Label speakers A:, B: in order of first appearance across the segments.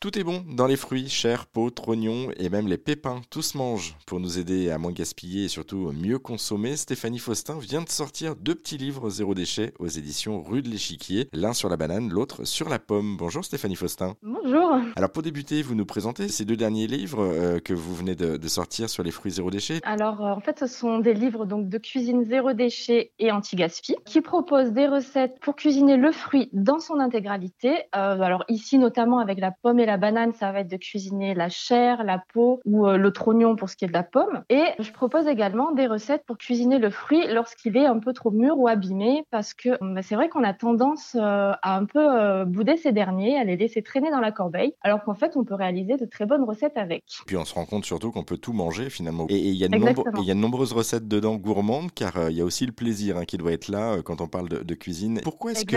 A: Tout est bon dans les fruits, chair, peau, trognons et même les pépins. Tout se mange. Pour nous aider à moins gaspiller et surtout mieux consommer, Stéphanie Faustin vient de sortir deux petits livres zéro déchet aux éditions Rue de l'Échiquier. L'un sur la banane, l'autre sur la pomme. Bonjour Stéphanie Faustin.
B: Bonjour.
A: Alors pour débuter, vous nous présentez ces deux derniers livres euh, que vous venez de, sortir sur les fruits zéro déchet.
B: Alors euh, en fait, ce sont des livres donc de cuisine zéro déchet et anti-gaspi qui proposent des recettes pour cuisiner le fruit dans son intégralité. Euh, alors ici notamment avec la pomme et la banane, ça va être de cuisiner la chair, la peau ou euh, le trognon pour ce qui est de la pomme. Et je propose également des recettes pour cuisiner le fruit lorsqu'il est un peu trop mûr ou abîmé parce que bah, c'est vrai qu'on a tendance euh, à un peu euh, bouder ces derniers, à les laisser traîner dans la corbeille, alors qu'en fait on peut réaliser de très bonnes recettes avec.
A: Puis on se rend compte surtout qu'on peut tout manger finalement. Et il y, a de nombreuses recettes dedans gourmandes car il y a aussi le plaisir hein, qui doit être là quand on parle de, cuisine. Pourquoi est-ce que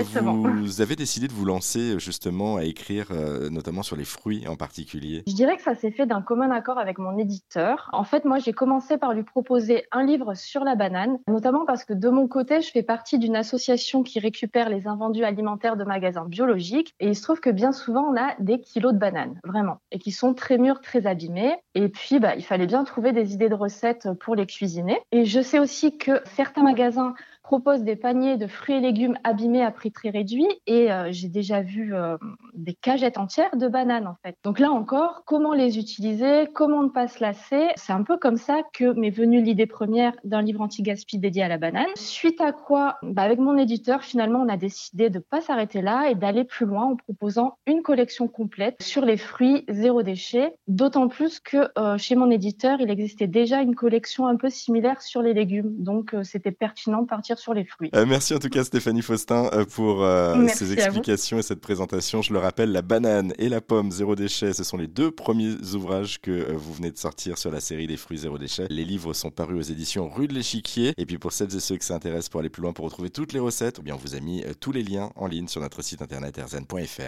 A: vous avez décidé de vous lancer justement à écrire notamment sur les fruits en particulier?
B: Je dirais que ça s'est fait d'un commun accord avec mon éditeur. En fait, moi, j'ai commencé par lui proposer un livre sur la banane, notamment parce que de mon côté, je fais partie d'une association qui récupère les invendus alimentaires de magasins biologiques. Et il se trouve que bien souvent, on a des kilos de bananes, vraiment, et qui sont très mûres, très abîmées. Et puis, bah, il fallait bien trouver des idées de recettes pour les cuisiner. Et je sais aussi que certains magasins propose des paniers de fruits et légumes abîmés à prix très réduit et euh, j'ai déjà vu euh, des cagettes entières de bananes en fait. Donc là encore, comment les utiliser, comment ne pas se lasser, c'est un peu comme ça que m'est venue l'idée première d'un livre anti-gaspi dédié à la banane. Suite à quoi, bah, avec mon éditeur, finalement, on a décidé de pas s'arrêter là et d'aller plus loin en proposant une collection complète sur les fruits zéro déchet. D'autant plus que euh, chez mon éditeur, il existait déjà une collection un peu similaire sur les légumes, donc c'était pertinent de partir sur les fruits.
A: Euh, merci en tout cas Stéphanie Faustin euh, pour euh, ces explications et cette présentation. Je le rappelle, la banane et la pomme zéro déchet, ce sont les deux premiers ouvrages que vous venez de sortir sur la série des fruits zéro déchet. Les livres sont parus aux éditions Rue de l'Échiquier. Et puis pour celles et ceux qui s'intéressent pour aller plus loin, pour retrouver toutes les recettes, eh bien on vous a mis tous les liens en ligne sur notre site internet erzen.fr.